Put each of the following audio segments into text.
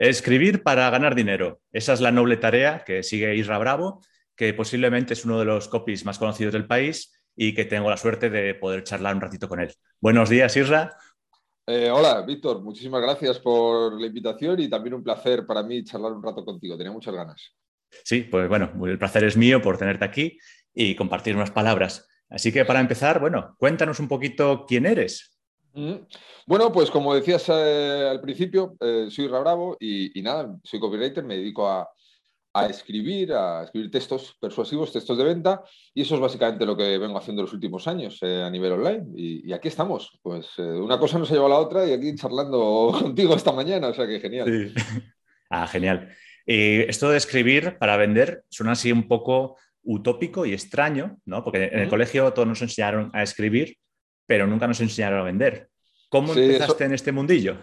Escribir para ganar dinero. Esa es la noble tarea que sigue Isra Bravo, que posiblemente es uno de los copies más conocidos del país y que tengo la suerte de poder charlar un ratito con él. Buenos días, Isra. Eh, hola, Víctor. Muchísimas gracias por la invitación y también un placer para mí charlar un rato contigo. Tenía muchas ganas. Sí, pues bueno, el placer es mío por tenerte aquí y compartir unas palabras. Así que para empezar, bueno, cuéntanos un poquito quién eres. Bueno, pues como decías eh, al principio, eh, soy Ra Bravo y, nada, soy copywriter, me dedico a, escribir, a escribir textos persuasivos, textos de venta, y eso es básicamente lo que vengo haciendo los últimos años eh, a nivel online. Y, aquí estamos, pues una cosa nos ha llevado a la otra y aquí charlando contigo esta mañana, o sea que genial. Ah, genial. esto de escribir para vender suena así un poco utópico y extraño, ¿no? Porque en el colegio todos nos enseñaron a escribir, pero nunca nos enseñaron a vender. ¿Cómo empezaste en este mundillo?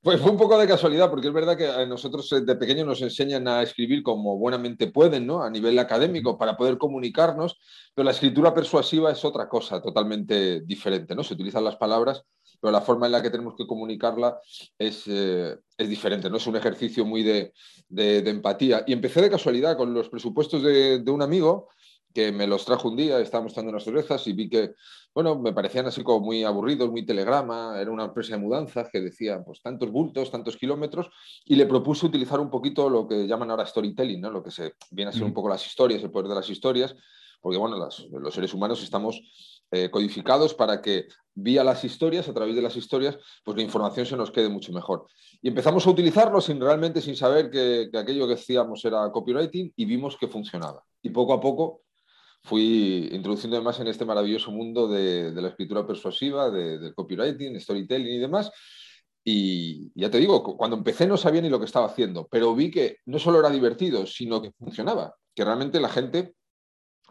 Pues fue un poco de casualidad, porque es verdad que a nosotros eh, de pequeños nos enseñan a escribir como buenamente pueden, ¿no? A nivel académico, para poder comunicarnos, pero la escritura persuasiva es otra cosa totalmente diferente, ¿no? Se utilizan las palabras, pero la forma en la que tenemos que comunicarla es, eh, diferente, ¿no? Es un ejercicio muy de, empatía. Y empecé de casualidad con los presupuestos de, de un amigo que me los trajo un día, estábamos dando unas cervezas y vi que, bueno, me parecían así como muy aburridos, muy telegrama, era una empresa de mudanzas que decía, pues tantos bultos, tantos kilómetros, y le propuse utilizar un poquito lo que llaman ahora storytelling, ¿no? Lo que se viene a ser un poco las historias, el poder de las historias, porque, bueno, los seres humanos estamos eh, codificados para que vía las historias, a través de las historias, pues la información se nos quede mucho mejor. Y empezamos a utilizarlo sin realmente, sin saber que, que aquello que decíamos era copywriting y vimos que funcionaba. Y poco a poco fui introduciendo además en este maravilloso mundo de, la escritura persuasiva, del copywriting, storytelling y demás. Y ya te digo, cuando empecé no sabía ni lo que estaba haciendo, pero vi que no solo era divertido, sino que funcionaba, que realmente la gente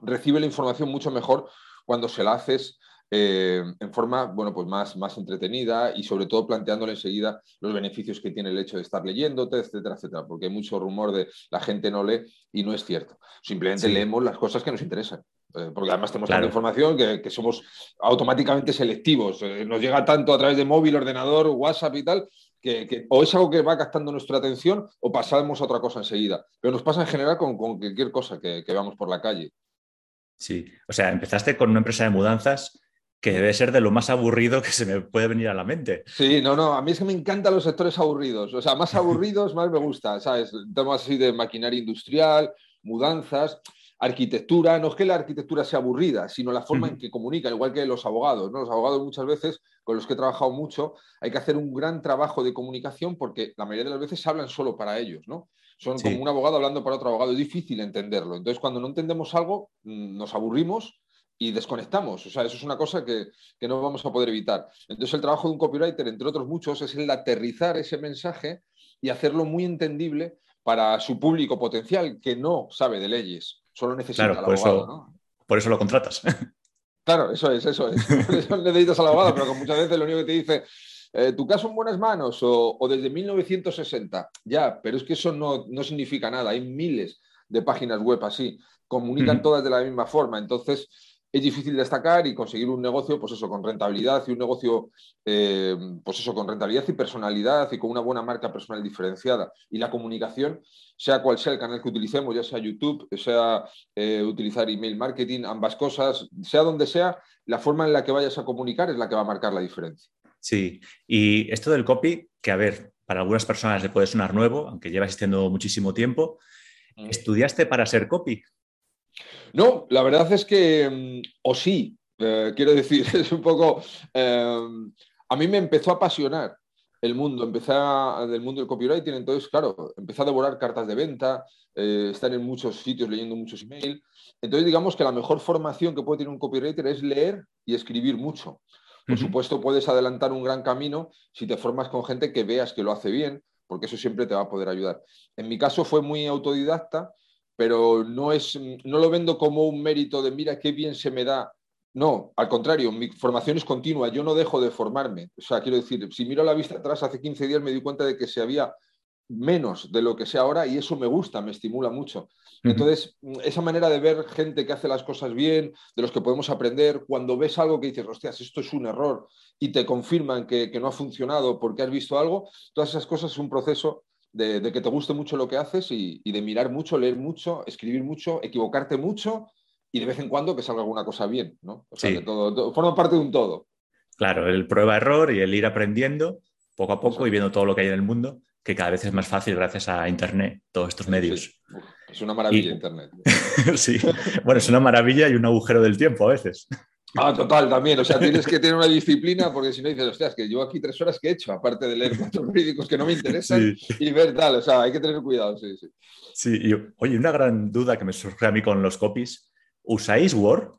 recibe la información mucho mejor cuando se la haces eh, en forma bueno, pues más, más entretenida y sobre todo planteándole enseguida los beneficios que tiene el hecho de estar leyéndote, etcétera, etcétera, porque hay mucho rumor de la gente no lee y no es cierto. Simplemente leemos las cosas que nos interesan. Eh, porque además tenemos tanta información que, somos automáticamente selectivos. Eh, nos llega tanto a través de móvil, ordenador, WhatsApp y tal, que, o es algo que va gastando nuestra atención o pasamos a otra cosa enseguida. Pero nos pasa en general con, cualquier cosa que, que veamos por la calle. Sí, o sea, empezaste con una empresa de mudanzas que debe ser de lo más aburrido que se me puede venir a la mente. Sí, no, no, a mí es que me encantan los sectores aburridos, o sea, más aburridos, más me gusta, ¿sabes? Temas así de maquinaria industrial, mudanzas, arquitectura, no es que la arquitectura sea aburrida, sino la forma en que comunican, igual que los abogados, ¿no? Los abogados muchas veces, con los que he trabajado mucho, hay que hacer un gran trabajo de comunicación porque la mayoría de las veces hablan solo para ellos, ¿no? Son como un abogado hablando para otro abogado, es difícil entenderlo. Entonces, cuando no entendemos algo, mm, nos aburrimos y desconectamos. O sea, eso es una cosa que, no vamos a poder evitar. Entonces, el trabajo de un copywriter, entre otros muchos, es el de aterrizar ese mensaje y hacerlo muy entendible para su público potencial que no sabe de leyes, solo necesita al abogado. Eso, Por eso lo contratas. Claro, eso es, eso es. Por eso necesitas al abogado, pero muchas veces lo único que te dice, eh, tu caso en buenas manos o, desde 1960. Ya, pero es que eso no, no, significa nada. Hay miles de páginas web así, comunican todas de la misma forma. Entonces, es difícil destacar y conseguir un negocio, pues eso, con rentabilidad y un negocio, eh, pues eso, con rentabilidad y personalidad y con una buena marca personal diferenciada. Y la comunicación, sea cual sea el canal que utilicemos, ya sea YouTube, sea eh, utilizar email marketing, ambas cosas, sea donde sea, la forma en la que vayas a comunicar es la que va a marcar la diferencia. Sí, y esto del copy, que a ver, para algunas personas le puede sonar nuevo, aunque lleva existiendo muchísimo tiempo, mm. ¿estudiaste para ser copy? No, la verdad es que, mm, o sí, eh, quiero decir, es un poco, em, a mí me empezó a apasionar el mundo, empecé del mundo del copywriting, entonces, claro, empecé a devorar cartas de venta, eh, estar en muchos sitios leyendo muchos emails. Entonces, digamos que la mejor formación que puede tener un copywriter es leer y escribir mucho. Por supuesto, puedes adelantar un gran camino si te formas con gente que veas que lo hace bien, porque eso siempre te va a poder ayudar. En mi caso fue muy autodidacta pero no, es, no lo vendo como un mérito de mira qué bien se me da. No, al contrario, mi formación es continua, yo no dejo de formarme. O sea, quiero decir, si miro la vista atrás, hace 15 días me di cuenta de que se había menos de lo que sé ahora y eso me gusta, me estimula mucho. Entonces, esa manera de ver gente que hace las cosas bien, de los que podemos aprender, cuando ves algo que dices, hostias, esto es un error y te confirman que, que no ha funcionado porque has visto algo, todas esas cosas es un proceso de, que te guste mucho lo que haces y, de mirar mucho, leer mucho, escribir mucho, equivocarte mucho y de vez en cuando que salga alguna cosa bien, ¿no? O sea, que todo, forma parte de un todo. Claro, el prueba-error y el ir aprendiendo poco a poco y viendo todo lo que hay en el mundo, que cada vez es más fácil gracias a Internet, todos estos medios. Es una maravilla Internet. sí, bueno, es una maravilla y un agujero del tiempo a veces. Ah, total, también. O sea, tienes que tener una disciplina porque si no dices, hostias, que llevo aquí tres horas que he hecho, aparte de leer cuatro periódicos que no me interesan y ver tal. O sea, hay que tener cuidado, sí, sí. Sí, y oye, una gran duda que me surge a mí con los copies. ¿Usáis Word?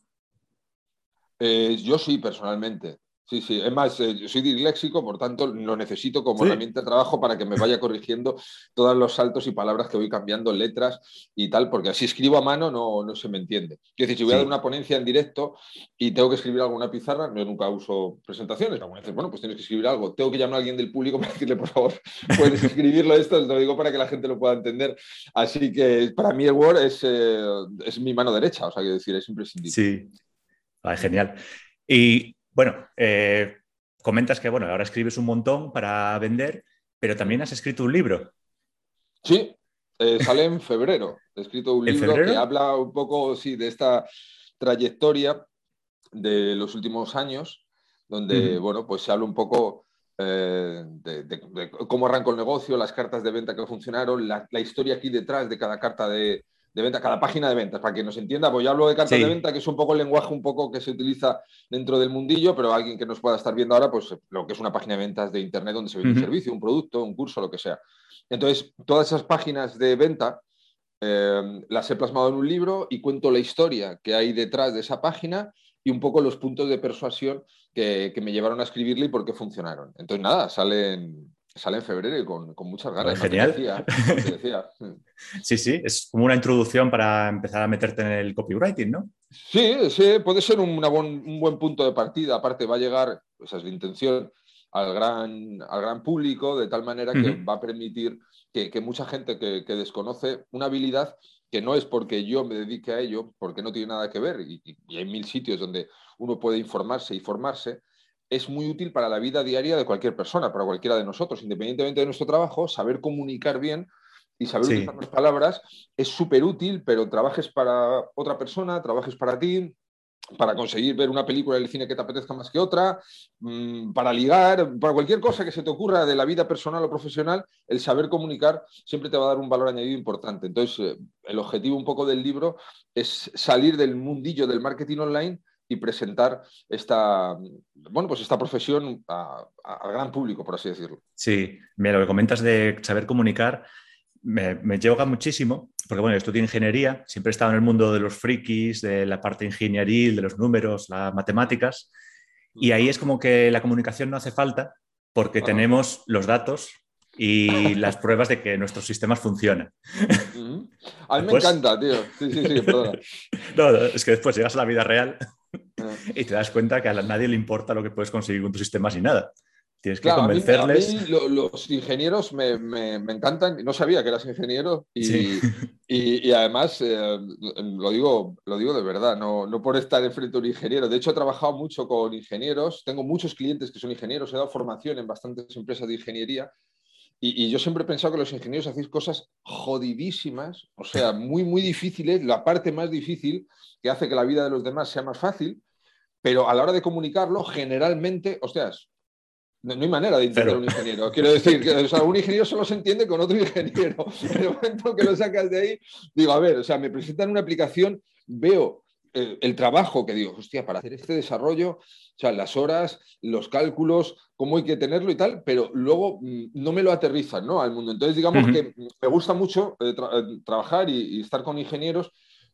Eh, yo sí, personalmente. Sí, sí. Es más, eh, yo soy disléxico, por tanto, lo necesito como herramienta de trabajo para que me vaya corrigiendo todos los saltos y palabras que voy cambiando, letras y tal, porque así escribo a mano no, no se me entiende. Es decir, si voy a dar una ponencia en directo y tengo que escribir alguna pizarra, yo nunca uso presentaciones. bueno, pues tienes que escribir algo. Tengo que llamar a alguien del público para decirle, por favor, puedes escribirlo esto, lo digo para que la gente lo pueda entender. Así que para mí el Word es, eh, es mi mano derecha, o sea, que decir, es imprescindible. Sí, genial. Y bueno, eh, comentas que bueno, ahora escribes un montón para vender, pero también has escrito un libro. Sí, eh, sale en febrero. He escrito un libro que habla un poco sí, de esta trayectoria de los últimos años, donde bueno, pues se habla un poco eh, de, cómo arrancó el negocio, las cartas de venta que funcionaron, la historia aquí detrás de cada carta de, de venta, cada página de ventas, para que nos entienda, pues yo hablo de carta de venta, que es un poco el lenguaje un poco que se utiliza dentro del mundillo, pero alguien que nos pueda estar viendo ahora, pues lo que es una página de ventas de Internet donde se vende un servicio, un producto, un curso, lo que sea. Entonces, todas esas páginas de venta eh, las he plasmado en un libro y cuento la historia que hay detrás de esa página y un poco los puntos de persuasión que, que me llevaron a escribirle y por qué funcionaron. Entonces, nada, salen Sale en febrero y con, muchas ganas. Genial. sí, sí, es como una introducción para empezar a meterte en el copywriting, ¿no? Sí, sí, puede ser un, buen punto de partida. Aparte, va a llegar, esa es la intención, al gran, al gran público, de tal manera que va a permitir que, mucha gente que, desconoce una habilidad que no es porque yo me dedique a ello, porque no tiene nada que ver, y hay mil sitios donde uno puede informarse y formarse, es muy útil para la vida diaria de cualquier persona, para cualquiera de nosotros, independientemente de nuestro trabajo, saber comunicar bien y saber utilizar las palabras es súper útil, pero trabajes para otra persona, trabajes para ti, para conseguir ver una película del cine que te apetezca más que otra, mm, para ligar, para cualquier cosa que se te ocurra de la vida personal o profesional, el saber comunicar siempre te va a dar un valor añadido importante. Entonces, eh, el objetivo un poco del libro es salir del mundillo del marketing online y presentar esta, bueno, pues esta profesión al gran público, por así decirlo. Sí, mira, lo que comentas de saber comunicar me, me lleva muchísimo, porque bueno, estudio ingeniería, siempre he estado en el mundo de los frikis, de la parte ingenieril, de los números, las matemáticas, y ahí es como que la comunicación no hace falta porque tenemos los datos y las pruebas de que nuestros sistemas funcionan. A mí me encanta, tío. Sí, sí, sí, perdona. No, es que después llegas a la vida real y te das cuenta que a nadie le importa lo que puedes conseguir con tus sistemas y nada. Tienes que convencerles. A mí, los ingenieros me, me, me, encantan. No sabía que eras ingeniero y, y, además eh, lo, digo, lo digo de verdad, no, no por estar enfrente de un ingeniero. De hecho, he trabajado mucho con ingenieros. Tengo muchos clientes que son ingenieros. He dado formación en bastantes empresas de ingeniería. Y, y, yo siempre he pensado que los ingenieros hacéis cosas jodidísimas, o sea, muy, muy difíciles, la parte más difícil que hace que la vida de los demás sea más fácil, pero a la hora de comunicarlo, generalmente, hostias, no, hay manera de entender a un ingeniero. Quiero decir, que un ingeniero solo se entiende con otro ingeniero. En el momento que lo sacas de ahí, digo, a ver, o sea, me presentan una aplicación, veo el, el, trabajo que digo, hostia, para hacer este desarrollo, o sea, las horas, los cálculos, cómo hay que tenerlo y tal, pero luego mm, no me lo aterrizan ¿no? al mundo. Entonces, digamos que me gusta mucho eh, eh, trabajar y, y estar con ingenieros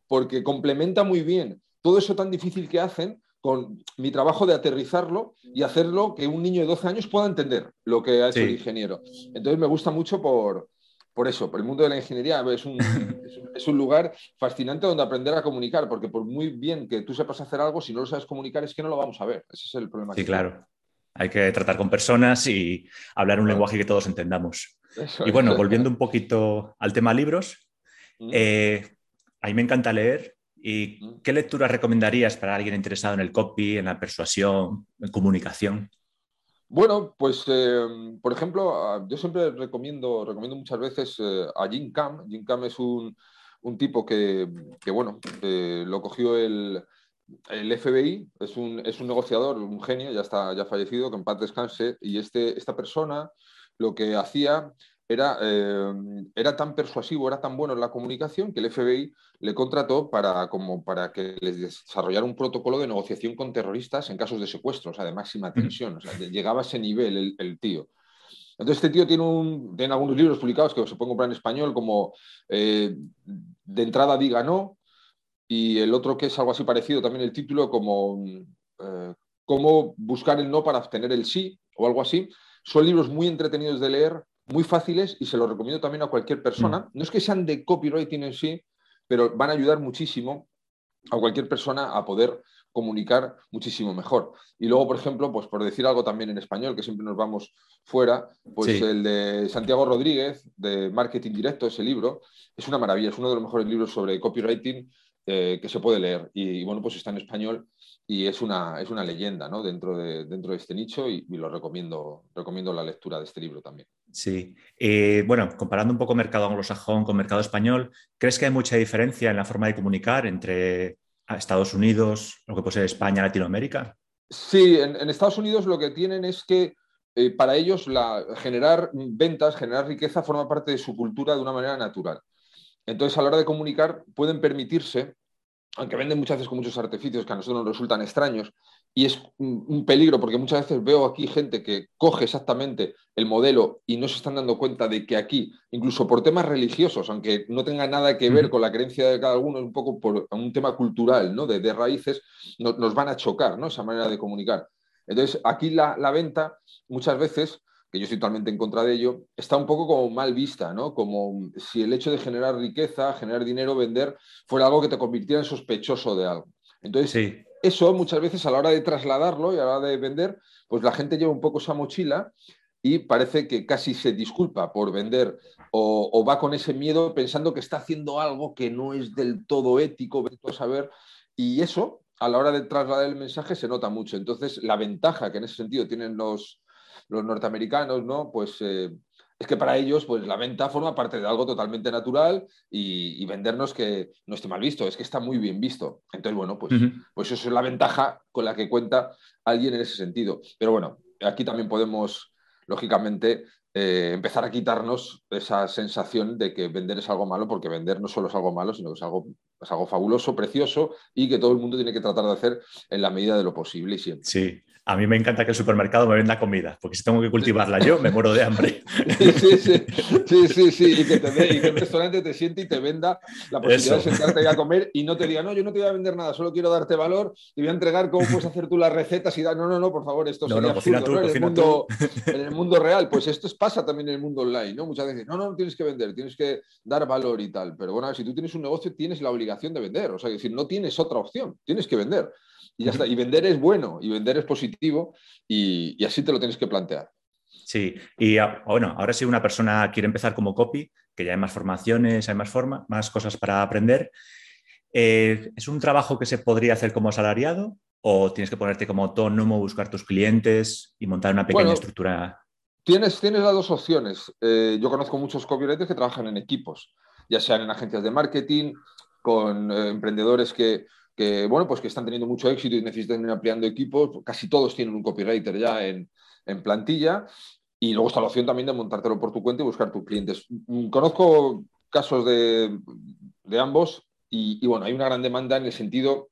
porque complementa muy bien todo eso tan difícil que hacen con mi trabajo de aterrizarlo y hacerlo que un niño de 12 años pueda entender lo que ha hecho el ingeniero. Entonces me gusta mucho por, por eso, por el mundo de la ingeniería es un, es un, lugar fascinante donde aprender a comunicar, porque por muy bien que tú sepas hacer algo, si no lo sabes comunicar es que no lo vamos a ver. Ese es el problema. Sí, claro. Hay que tratar con personas y hablar un lenguaje que todos entendamos. y bueno, volviendo un poquito al tema libros, eh, a mí me encanta leer ¿Y qué lecturas recomendarías para alguien interesado en el copy, en la persuasión, en comunicación? Bueno, pues em, por ejemplo, yo siempre recomiendo, recomiendo muchas veces eh, a Jim Cam. Jim Cam es un, tipo que, bueno, lo cogió el, FBI, es un, es un, negociador, un genio, ya está ya fallecido, que en paz descanse, y este, esta persona lo que hacía era, eh, era tan persuasivo, era tan bueno en la comunicación que el FBI le contrató para, como para que les desarrollara un protocolo de negociación con terroristas en casos de secuestro, o sea, de máxima tensión. O sea, llegaba a ese nivel el, tío. Entonces, este tío tiene, un, tiene algunos libros publicados que se pueden comprar en español, como eh, De entrada diga no, y el otro que es algo así parecido, también el título, como eh, Cómo buscar el no para obtener el sí, o algo así. Son libros muy entretenidos de leer, muy fáciles y se los recomiendo también a cualquier persona. Mm. No es que sean de copywriting en sí, pero van a ayudar muchísimo a cualquier persona a poder comunicar muchísimo mejor. Y luego, por ejemplo, pues por decir algo también en español, que siempre nos vamos fuera, pues el de Santiago Rodríguez, de Marketing Directo, ese libro, es una maravilla, es uno de los mejores libros sobre copywriting eh, que se puede leer. Y, bueno, pues está en español y es una, es una leyenda ¿no? dentro, de, dentro de este nicho y, lo recomiendo, recomiendo la lectura de este libro también. Sí. Eh, bueno, comparando un poco mercado anglosajón con mercado español, ¿crees que hay mucha diferencia en la forma de comunicar entre Estados Unidos, lo que puede ser España, Latinoamérica? Sí, en, Estados Unidos lo que tienen es que eh, para ellos la, generar ventas, generar riqueza forma parte de su cultura de una manera natural. Entonces, a la hora de comunicar, pueden permitirse, aunque venden muchas veces con muchos artificios que a nosotros nos resultan extraños, y es un peligro porque muchas veces veo aquí gente que coge exactamente el modelo y no se están dando cuenta de que aquí, incluso por temas religiosos, aunque no tenga nada que ver con la creencia de cada uno, es un poco por un tema cultural, ¿no? de, raíces, nos van a chocar ¿no? esa manera de comunicar. Entonces, aquí la, la venta muchas veces que yo estoy totalmente en contra de ello, está un poco como mal vista, ¿no? Como si el hecho de generar riqueza, generar dinero, vender, fuera algo que te convirtiera en sospechoso de algo. Entonces, eso muchas veces a la hora de trasladarlo y a la hora de vender, pues la gente lleva un poco esa mochila y parece que casi se disculpa por vender o, va con ese miedo pensando que está haciendo algo que no es del todo ético, a saber, y eso a la hora de trasladar el mensaje se nota mucho. Entonces, la ventaja que en ese sentido tienen los, los norteamericanos, ¿no? Pues eh, es que para ellos, pues la venta forma parte de algo totalmente natural y, vendernos que no esté mal visto, es que está muy bien visto. Entonces, bueno, pues, pues eso es la ventaja con la que cuenta alguien en ese sentido. Pero bueno, aquí también podemos, lógicamente, eh, empezar a quitarnos esa sensación de que vender es algo malo, porque vender no solo es algo malo, sino que es algo, es algo fabuloso, precioso y que todo el mundo tiene que tratar de hacer en la medida de lo posible y siempre. Sí, a mí me encanta que el supermercado me venda comida, porque si tengo que cultivarla yo, me muero de hambre. Sí, sí, sí, sí, sí. Y, que el restaurante te siente y te venda la posibilidad de sentarte ahí a comer y no te diga, no, yo no te voy a vender nada, solo quiero darte valor y voy a entregar cómo puedes hacer tú las recetas y dar, no, no, no, por favor, esto sería absurdo, en, el mundo, en el mundo real, pues esto pasa también en el mundo online, ¿no? Muchas veces, no, no, no tienes que vender, tienes que dar valor y tal, pero bueno, si tú tienes un negocio, tienes la obligación de vender, o sea, es decir, no tienes otra opción, tienes que vender. Y ya está. Y vender es bueno y vender es positivo y, así te lo tienes que plantear. Sí, y ah, bueno, ahora si una persona quiere empezar como copy, que ya hay más formaciones, hay más, forma, más cosas para aprender, eh, ¿es un trabajo que se podría hacer como asalariado o tienes que ponerte como autónomo, buscar tus clientes y montar una pequeña estructura? Tienes, tienes las dos opciones. Eh, yo conozco muchos copywriters que trabajan en equipos, ya sean en agencias de marketing, con eh, emprendedores que, que, bueno, pues que están teniendo mucho éxito y necesitan ir ampliando equipos. Casi todos tienen un copywriter ya en, plantilla. Y luego está la opción también de montártelo por tu cuenta y buscar tus clientes. Mm, conozco casos de, ambos y, bueno, hay una gran demanda en el sentido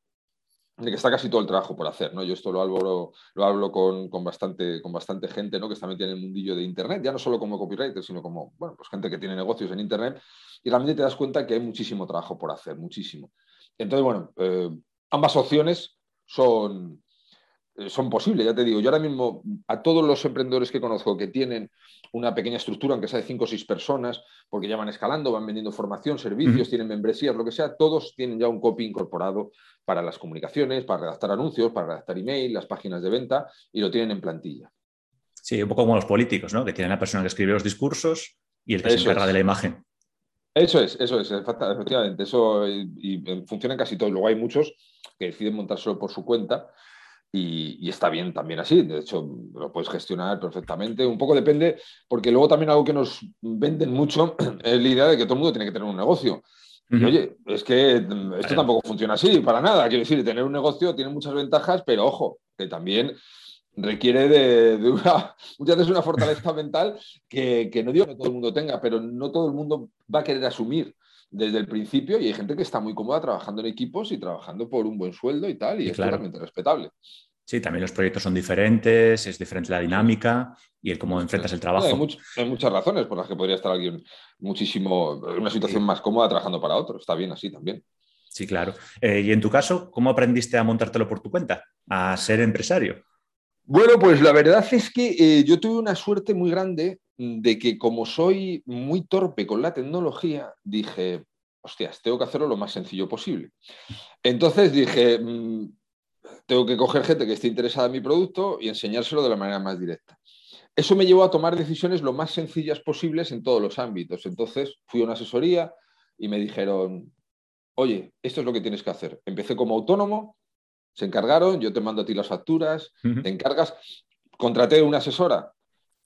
de que está casi todo el trabajo por hacer, ¿no? Yo esto lo hablo, lo hablo con, bastante, con bastante gente, ¿no? Que está metida en el mundillo de Internet, ya no solo como copywriter, sino como, bueno, pues gente que tiene negocios en Internet, y realmente te das cuenta que hay muchísimo trabajo por hacer, muchísimo. Entonces, bueno, eh, ambas opciones son, eh, son posibles, ya te digo. Yo ahora mismo a todos los emprendedores que conozco que tienen una pequeña estructura, aunque sea de cinco o seis personas, porque ya van escalando, van vendiendo formación, servicios, tienen membresías, lo que sea, todos tienen ya un copy incorporado para las comunicaciones, para redactar anuncios, para redactar email, las páginas de venta y lo tienen en plantilla. Sí, un poco como los políticos, ¿no? Que tienen la persona que escribe los discursos y el que se encarga de la imagen. Eso es, eso es, efectivamente. Eso y, funciona en casi todos. Luego hay muchos que deciden montárselo por su cuenta. y, está bien también así. De hecho, lo puedes gestionar perfectamente. Un poco depende, porque luego también algo que nos venden mucho es la idea de que todo el mundo tiene que tener un negocio. Y oye, es que esto tampoco funciona así, para nada. Quiero decir, tener un negocio tiene muchas ventajas, pero ojo, que también requiere de, una, muchas veces una fortaleza mental que, que, no digo que todo el mundo tenga, pero no todo el mundo va a querer asumir desde el principio y hay gente que está muy cómoda trabajando en equipos y trabajando por un buen sueldo y tal, y es totalmente respetable. Sí, también los proyectos son diferentes, es diferente la dinámica y el cómo enfrentas el trabajo. hay, muchas razones por las que podría estar alguien muchísimo, en una situación más cómoda trabajando para otro. Está bien así también. Sí, claro. Eh, y en tu caso, ¿cómo aprendiste a montártelo por tu cuenta, a ser empresario? Bueno, pues la verdad es que eh, yo tuve una suerte muy grande de que como soy muy torpe con la tecnología, dije, hostias, tengo que hacerlo lo más sencillo posible. Entonces dije, mm, tengo que coger gente que esté interesada en mi producto y enseñárselo de la manera más directa. Eso me llevó a tomar decisiones lo más sencillas posibles en todos los ámbitos. Entonces fui a una asesoría y me dijeron, oye, esto es lo que tienes que hacer. Empecé como autónomo, se encargaron, yo te mando a ti las facturas, te encargas. Contraté una asesora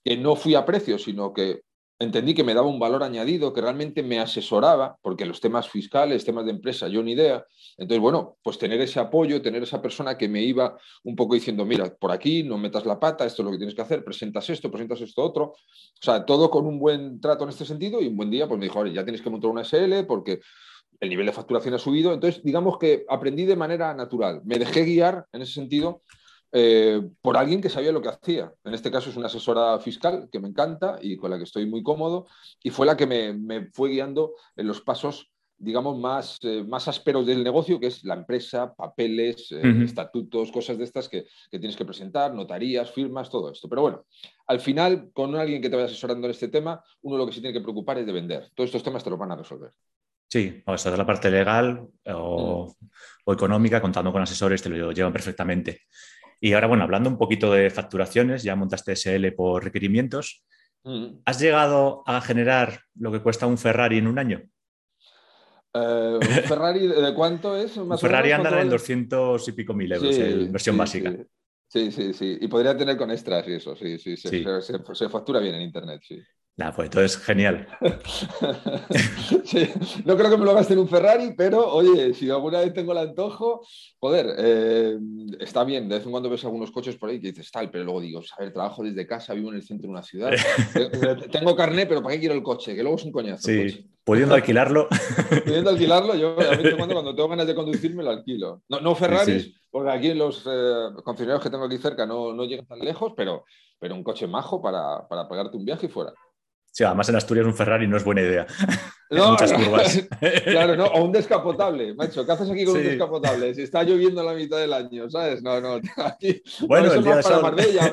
que no fui a precio, sino que entendí que me daba un valor añadido, que realmente me asesoraba, porque los temas fiscales, temas de empresa, yo ni idea. Entonces, bueno, pues tener ese apoyo, tener esa persona que me iba un poco diciendo, mira, por aquí no metas la pata, esto es lo que tienes que hacer, presentas esto, presentas esto otro. O sea, todo con un buen trato en este sentido y un buen día, pues me dijo, ya tienes que montar una SL porque el nivel de facturación ha subido. Entonces, digamos que aprendí de manera natural. Me dejé guiar en ese sentido eh, por alguien que sabía lo que hacía. En este caso es una asesora fiscal que me encanta y con la que estoy muy cómodo y fue la que me, fue guiando en los pasos digamos, más, eh, más ásperos del negocio, que es la empresa, papeles, eh, estatutos, cosas de estas que, que, tienes que presentar, notarías, firmas, todo esto. Pero bueno, al final, con alguien que te vaya asesorando en este tema, uno lo que se tiene que preocupar es de vender. Todos estos temas te los van a resolver. Sí, o sea, la parte legal o, mm. o, económica, contando con asesores, te lo llevan perfectamente. Y ahora, bueno, hablando un poquito de facturaciones, ya montaste SL por requerimientos. Mm. ¿Has llegado a generar lo que cuesta un Ferrari en un año? Eh, ¿Un Ferrari de cuánto es? un Ferrari anda en 200 y pico mil euros, en versión básica. Sí. sí. sí, Y podría tener con extras y eso, sí, sí. Se, se factura bien en Internet, sí. Nah, pues es genial. no creo que me lo gaste en un Ferrari, pero oye, si alguna vez tengo el antojo, joder, eh, está bien. De vez en cuando ves algunos coches por ahí que dices tal, pero luego digo, a ver, trabajo desde casa, vivo en el centro de una ciudad. tengo carnet, pero ¿para qué quiero el coche? Que luego es un coñazo. Sí, pudiendo alquilarlo. pudiendo alquilarlo, yo cuando, cuando tengo ganas de conducirme lo alquilo. No, no Ferraris, porque aquí los eh, concesionarios que tengo aquí cerca no, no llegan tan lejos, pero, pero un coche majo para, para pagarte un viaje y fuera. Sí, además en Asturias un Ferrari no es buena idea. No, muchas curvas. Claro, no, o un descapotable, macho. ¿Qué haces aquí con un descapotable? Si está lloviendo la mitad del año, ¿sabes? No, no. Aquí, bueno, el día de para Marbella,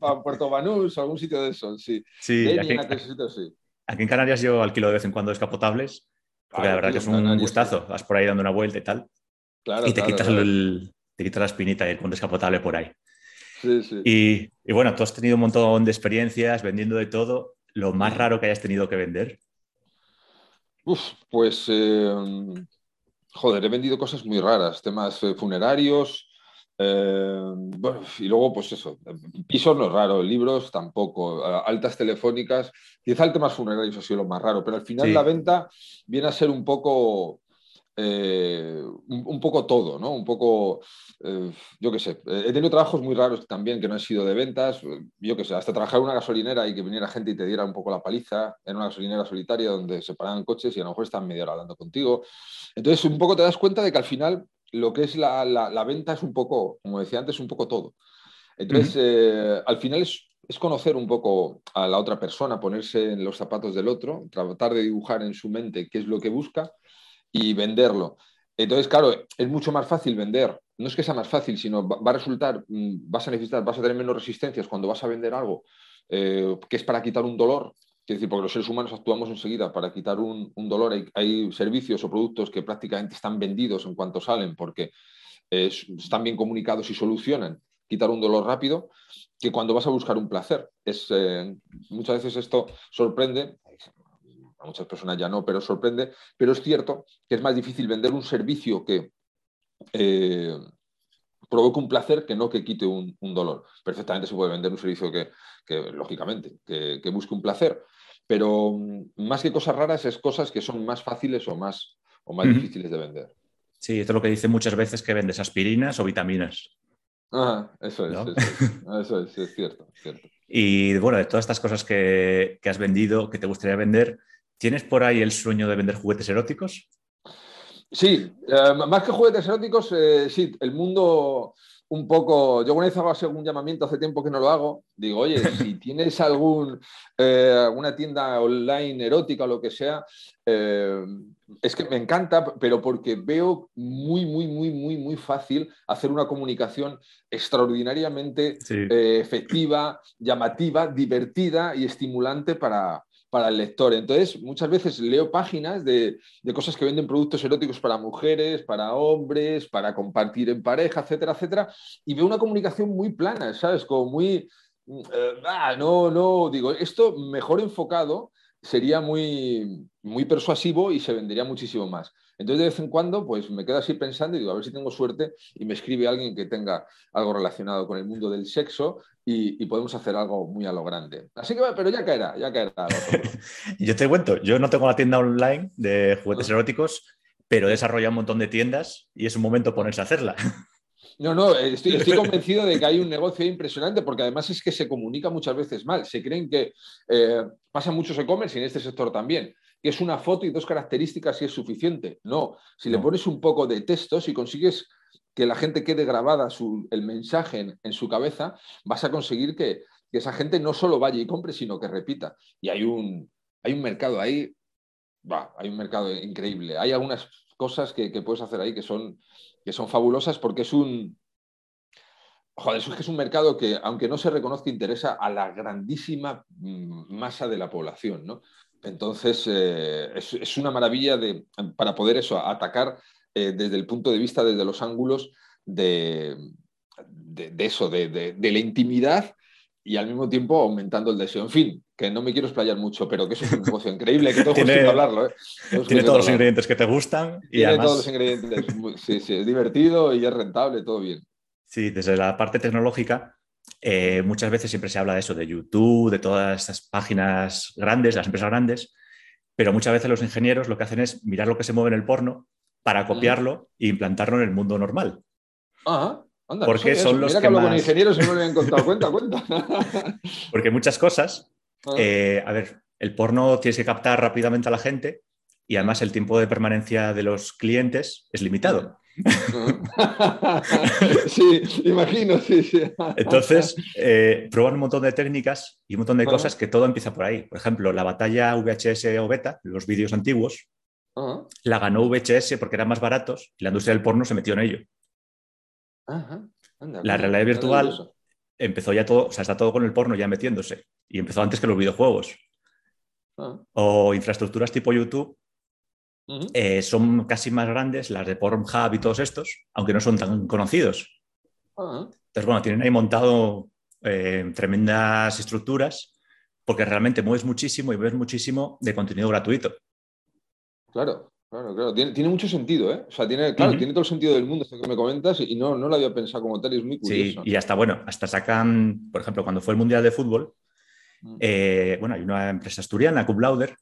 para, Puerto Banús, algún sitio de esos, sí. Sí, aquí, aquí, en Canarias yo alquilo de vez en cuando descapotables, porque la verdad que es un gustazo. Vas por ahí dando una vuelta y tal. Claro, y te, quitas El, te quitas la espinita con descapotable por ahí. Sí, sí. Y, y bueno, tú has tenido un montón de experiencias vendiendo de todo lo más raro que hayas tenido que vender? Uf, pues, eh, joder, he vendido cosas muy raras, temas eh, funerarios, eh, bueno, y luego, pues eso, pisos no es raro, libros tampoco, altas telefónicas, quizá el tema funerarios ha sido lo más raro, pero al final la venta viene a ser un poco eh, un, poco todo, ¿no? Un poco, eh, yo qué sé, he tenido trabajos muy raros también que no han sido de ventas, yo qué sé, hasta trabajar en una gasolinera y que viniera gente y te diera un poco la paliza, en una gasolinera solitaria donde se paraban coches y a lo mejor están media hora hablando contigo. Entonces, un poco te das cuenta de que al final lo que es la, venta es un poco, como decía antes, un poco todo. Entonces, eh, al final es, es conocer un poco a la otra persona, ponerse en los zapatos del otro, tratar de dibujar en su mente qué es lo que busca y venderlo. Entonces, claro, es mucho más fácil vender. No es que sea más fácil, sino va a resultar, mm, vas a necesitar, vas a tener menos resistencias cuando vas a vender algo eh, que es para quitar un dolor. Es decir, porque los seres humanos actuamos enseguida para quitar un, dolor. Hay, servicios o productos que prácticamente están vendidos en cuanto salen porque están bien comunicados y solucionan quitar un dolor rápido que cuando vas a buscar un placer. Es, eh, muchas veces esto sorprende a muchas personas ya no, pero sorprende. Pero es cierto que es más difícil vender un servicio que, eh, provoque un placer que no que quite un, dolor. Perfectamente se puede vender un servicio que, lógicamente, que, busque un placer, pero mm, más que cosas raras es cosas que son más fáciles o más, o más difíciles de vender. Sí, esto es lo que dicen muchas veces que vendes aspirinas o vitaminas. Ah, eso es, eso, es, es, cierto, Y bueno, de todas estas cosas que, has vendido, que te gustaría vender, ¿tienes por ahí el sueño de vender juguetes eróticos? Sí, eh, más que juguetes eróticos, eh, sí, el mundo un poco. Yo una vez hago algún llamamiento, hace tiempo que no lo hago. Digo, oye, si tienes algún, eh, alguna tienda online erótica o lo que sea, es que me encanta, pero porque veo muy, muy, muy, muy, muy fácil hacer una comunicación extraordinariamente efectiva, llamativa, divertida y estimulante para, para el lector. Entonces, muchas veces leo páginas de, cosas que venden productos eróticos para mujeres, para hombres, para compartir en pareja, etcétera, etcétera, y veo una comunicación muy plana, ¿sabes? Como muy... Eh, ah, no, no, digo, esto mejor enfocado sería muy, muy persuasivo y se vendería muchísimo más. Entonces, de vez en cuando, pues me quedo así pensando y digo, a ver si tengo suerte y me escribe alguien que tenga algo relacionado con el mundo del sexo y, podemos hacer algo muy a lo grande. Así que, pero ya caerá, ya caerá. yo te cuento, yo no tengo la tienda online de juguetes eróticos, pero he desarrollado un montón de tiendas y es un momento ponerse a hacerla. No, no, estoy, convencido de que hay un negocio impresionante porque además es que se comunica muchas veces mal. Se creen que eh, pasa muchos e-commerce y en este sector también que es una foto y dos características y es suficiente. No, si le pones un poco de texto, si consigues que la gente quede grabada el mensaje en, su cabeza, vas a conseguir que, esa gente no solo vaya y compre, sino que repita. Y hay un, hay un mercado ahí, va, hay un mercado increíble. Hay algunas cosas que, puedes hacer ahí que son, que son fabulosas porque es un, Joder, eso es que es un mercado que, aunque no se reconozca, interesa a la grandísima mm, masa de la población, ¿no? Entonces, eh, es, una maravilla para poder eso, atacar eh, desde el punto de vista, desde los ángulos de, eso, de, la intimidad y al mismo tiempo aumentando el deseo. En fin, que no me quiero explayar mucho, pero que eso es un negocio increíble, que todos tiene, hablarlo. ¿eh? tiene todos los ingredientes que te gustan. Y tiene todos los ingredientes. Sí, sí, es divertido y es rentable, todo bien. Sí, desde la parte tecnológica, eh, muchas veces siempre se habla de eso, de YouTube, de todas estas páginas grandes, las empresas grandes, pero muchas veces los ingenieros lo que hacen es mirar lo que se mueve en el porno para copiarlo e implantarlo en el mundo normal. Ajá. Anda, porque son los Mira que, más... con ingenieros se me habían contado. Cuenta, cuenta. porque muchas cosas, ah. eh, a ver, el porno tienes que captar rápidamente a la gente y además el tiempo de permanencia de los clientes es limitado. sí, imagino, sí, sí. Entonces, eh, prueban un montón de técnicas y un montón de cosas que todo empieza por ahí. Por ejemplo, la batalla VHS o beta, los vídeos antiguos, la ganó VHS porque eran más baratos y la industria del porno se metió en ello. la realidad virtual empezó ya todo, o sea, está todo con el porno ya metiéndose y empezó antes que los videojuegos. Ah. O infraestructuras tipo YouTube eh, son casi más grandes las de Pornhub y todos estos, aunque no son tan conocidos. Ah. Entonces, bueno, tienen ahí montado eh, tremendas estructuras porque realmente mueves muchísimo y ves muchísimo de contenido gratuito. Claro, claro, claro. Tiene, mucho sentido, ¿eh? O sea, tiene, claro, tiene todo el sentido del mundo esto que me comentas y no, no lo había pensado como tal y es muy curioso. Sí, y hasta, bueno, hasta sacan, por ejemplo, cuando fue el Mundial de Fútbol, mm. eh, bueno, hay una empresa asturiana, Cum Lauder,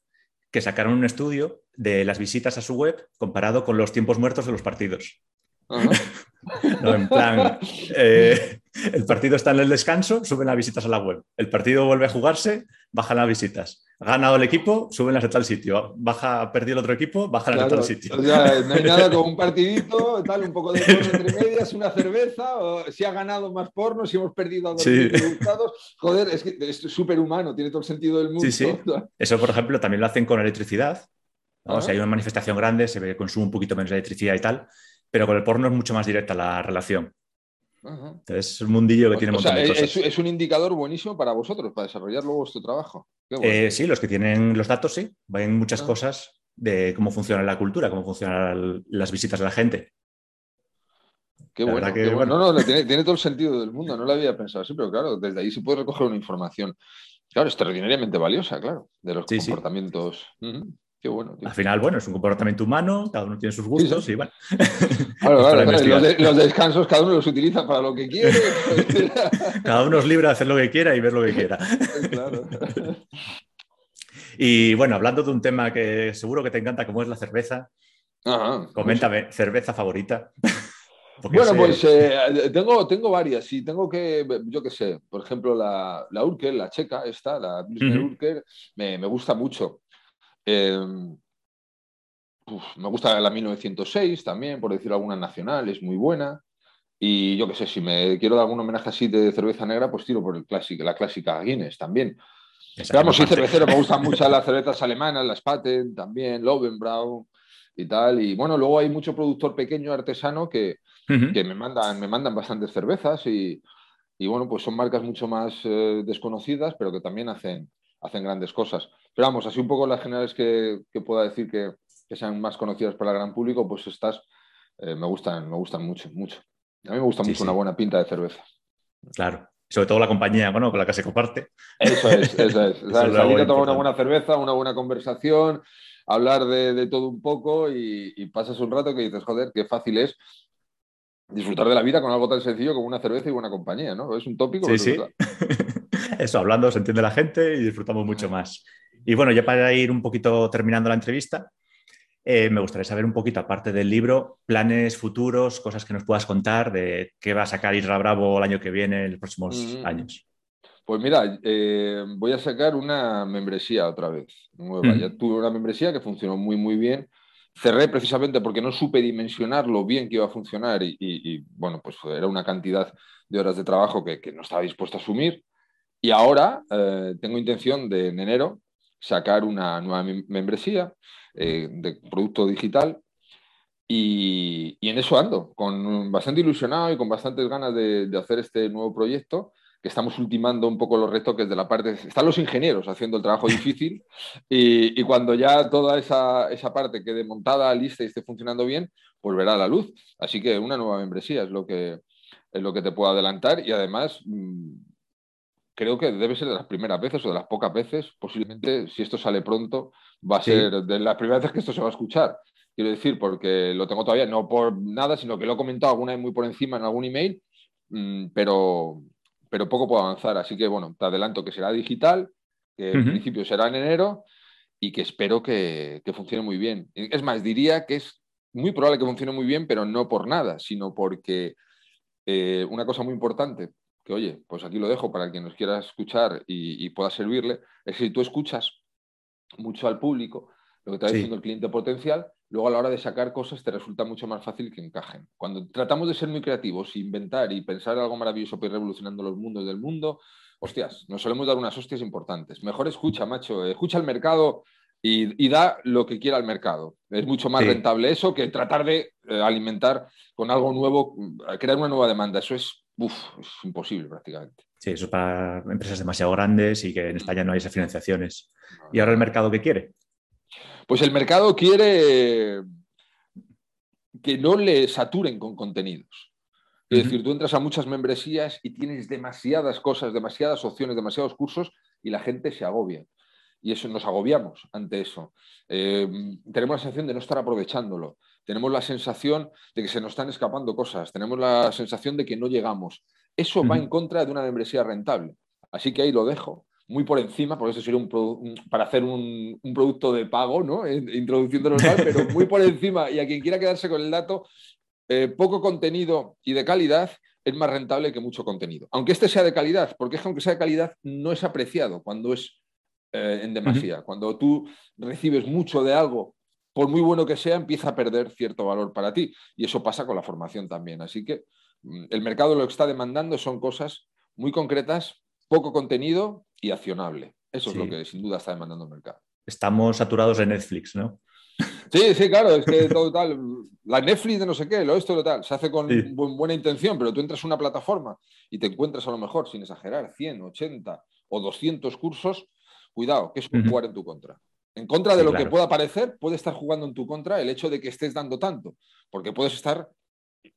que sacaron un estudio de las visitas a su web comparado con los tiempos muertos de los partidos. no, en plan, eh, el partido está en el descanso, suben las visitas a la web. El partido vuelve a jugarse, bajan las visitas. Ganado el equipo, suben las de tal sitio. Baja, perdido el otro equipo, bajan las de tal sitio. no hay nada como un partidito, tal, un poco de porno entre medias, una cerveza, o si ha ganado más porno, si hemos perdido a dos resultados. Joder, es que es súper humano, tiene todo el sentido del mundo. Sí, Eso, por ejemplo, también lo hacen con electricidad. Si hay una manifestación grande, se ve que consume un poquito menos de electricidad y tal, pero con el porno es mucho más directa la relación. Entonces es un mundillo que tiene un montón de cosas. Es, un indicador buenísimo para vosotros, para desarrollar luego vuestro trabajo. Eh, sí, los que tienen los datos, sí. Ven muchas ah. cosas de cómo funciona la cultura, cómo funcionan las visitas de la gente. Qué bueno, No, no, tiene, todo el sentido del mundo, no lo había pensado así, pero claro, desde ahí se puede recoger una información, claro, extraordinariamente valiosa, claro, de los comportamientos. Qué bueno. Al final, bueno, es un comportamiento humano, cada uno tiene sus gustos y bueno. los, descansos cada uno los utiliza para lo que quiere. cada uno es libre de hacer lo que quiera y ver lo que quiera. Claro. Y bueno, hablando de un tema que seguro que te encanta, como es la cerveza, coméntame, cerveza favorita. bueno, pues eh, tengo, tengo varias. y tengo que, yo qué sé, por ejemplo, la, la Urkel, la checa, esta, la Urkel, me, me gusta mucho. Em, me gusta la 1906 también, por decir alguna nacional, es muy buena. Y yo qué sé, si me quiero dar algún homenaje así de cerveza negra, pues tiro por el clásico, la clásica Guinness también. Vamos, soy cervecero, me gustan mucho las cervezas alemanas, las Spaten también, Lovenbrau y tal. Y bueno, luego hay mucho productor pequeño, artesano, que, que me, mandan, me mandan bastantes cervezas y, y, bueno, pues son marcas mucho más eh, desconocidas, pero que también hacen, hacen grandes cosas. Pero vamos, así un poco las generales que, pueda decir que, sean más conocidas para el gran público, pues estas eh, me gustan, me gustan mucho, mucho. A mí me gusta mucho una buena pinta de cerveza. Claro, sobre todo la compañía bueno, con la que se comparte. Eso es, eso es. Salir a tomar una buena cerveza, una buena conversación, hablar de, todo un poco y, y, pasas un rato que dices, joder, qué fácil es disfrutar de la vida con algo tan sencillo como una cerveza y buena compañía, ¿no? Es un tópico. Sí, sí. Eso, hablando se entiende la gente y disfrutamos mucho más. Y bueno, ya para ir un poquito terminando la entrevista, eh, me gustaría saber un poquito, aparte del libro, planes futuros, cosas que nos puedas contar de qué va a sacar Isra Bravo el año que viene, en los próximos mm. años. Pues mira, eh, voy a sacar una membresía otra vez, nueva. Mm. Ya tuve una membresía que funcionó muy, muy bien. Cerré precisamente porque no supe dimensionar lo bien que iba a funcionar y, bueno, pues era una cantidad de horas de trabajo que, no estaba dispuesto a asumir. Y ahora eh, tengo intención de en enero sacar una nueva membresía eh, de producto digital. Y, en eso ando, con bastante ilusionado y con bastantes ganas de, hacer este nuevo proyecto que estamos ultimando un poco los retoques de la parte... Están los ingenieros haciendo el trabajo difícil. Y, cuando ya toda esa, esa, parte quede montada, lista y esté funcionando bien, pues verá la luz. Así que una nueva membresía es lo que, es lo que te puedo adelantar. Y además mm, creo que debe ser de las primeras veces o de las pocas veces, posiblemente si esto sale pronto, va a ser de las primeras veces que esto se va a escuchar. Quiero decir, porque lo tengo todavía, no por nada, sino que lo he comentado alguna vez muy por encima en algún email, mm, pero, pero poco puedo avanzar. Así que bueno, te adelanto que será digital, que en principio será en enero y que espero que, funcione muy bien. Es más, diría que es muy probable que funcione muy bien, pero no por nada, sino porque eh, una cosa muy importante que oye, pues aquí lo dejo para quien nos quiera escuchar y, pueda servirle, es que si tú escuchas mucho al público, lo que te está diciendo el cliente potencial, luego a la hora de sacar cosas te resulta mucho más fácil que encajen. Cuando tratamos de ser muy creativos, inventar y pensar algo maravilloso para ir revolucionando los mundos del mundo, hostias, nos solemos dar unas hostias importantes. Mejor escucha, macho, escucha al mercado y, da lo que quiera al mercado. Es mucho más rentable eso que tratar de eh, alimentar con algo nuevo, crear una nueva demanda. Eso es uf, es imposible prácticamente. Sí, eso es para empresas demasiado grandes y que en España no hay esas financiaciones. ¿Y ahora el mercado qué quiere? Pues el mercado quiere que no le saturen con contenidos. Es decir, tú entras a muchas membresías y tienes demasiadas cosas, demasiadas opciones, demasiados cursos y la gente se agobia. Y eso nos agobiamos ante eso. Eh, tenemos la sensación de no estar aprovechándolo tenemos la sensación de que se nos están escapando cosas, tenemos la sensación de que no llegamos. Eso va en contra de una membresía rentable. Así que ahí lo dejo, muy por encima, porque eso sería un, para hacer un, producto de pago, ¿no? Introduciéndolo mal, pero muy por encima. Y a quien quiera quedarse con el dato, eh, poco contenido y de calidad es más rentable que mucho contenido. Aunque este sea de calidad, porque es que aunque sea de calidad, no es apreciado cuando es eh, en demasía. Cuando tú recibes mucho de algo por muy bueno que sea, empieza a perder cierto valor para ti. Y eso pasa con la formación también. Así que mm, el mercado lo que está demandando son cosas muy concretas, poco contenido y accionable. Eso es lo que sin duda está demandando el mercado. Estamos saturados de Netflix, ¿no? Sí, sí, claro, es que todo tal, la Netflix de no sé qué, lo esto, lo tal, se hace con buena intención, pero tú entras a una plataforma y te encuentras a lo mejor, sin exagerar, 100, 80 o 200 cursos, cuidado, que es un jugar en tu contra. En contra de lo que pueda parecer, puede estar jugando en tu contra el hecho de que estés dando tanto, porque puedes estar,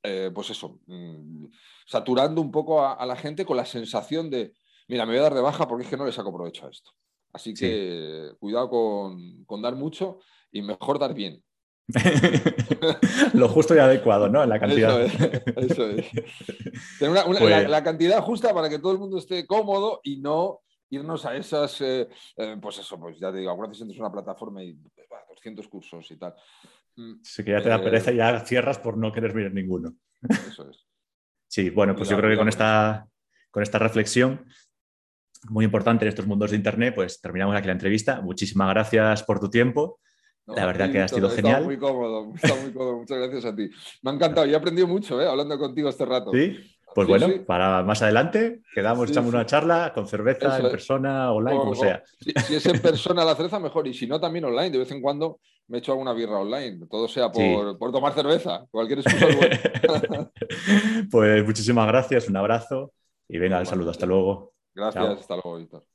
eh, pues eso, mm, saturando un poco a, la gente con la sensación de, mira, me voy a dar de baja porque es que no le saco provecho a esto. Así que cuidado con, dar mucho y mejor dar bien. Lo justo y adecuado, ¿no? En la cantidad. Eso es. Pues la, cantidad justa para que todo el mundo esté cómodo y no irnos a esas, eh, eh, pues eso, pues ya te digo, algunas veces una plataforma y 200 cursos y tal. Mm, sí, que ya te da pereza y ya cierras por no querer mirar ninguno. Eso es. Sí, bueno, pues yo creo que con esta, con esta reflexión muy importante en estos mundos de Internet, pues terminamos aquí la entrevista. Muchísimas gracias por tu tiempo. la verdad que ha sido genial. muy cómodo, está muy cómodo. Muchas gracias a ti. Me ha encantado y he aprendido mucho ¿eh? hablando contigo este rato. Sí, pues bueno, para más adelante quedamos, echamos una charla con cerveza, en persona, online, como sea. Si, es en persona la cerveza, mejor. Y si no, también online. De vez en cuando me echo alguna birra online. Todo sea por, por tomar cerveza. Cualquier excusa. pues muchísimas gracias, un abrazo y venga, el saludo. Hasta luego. Gracias, hasta luego, Víctor.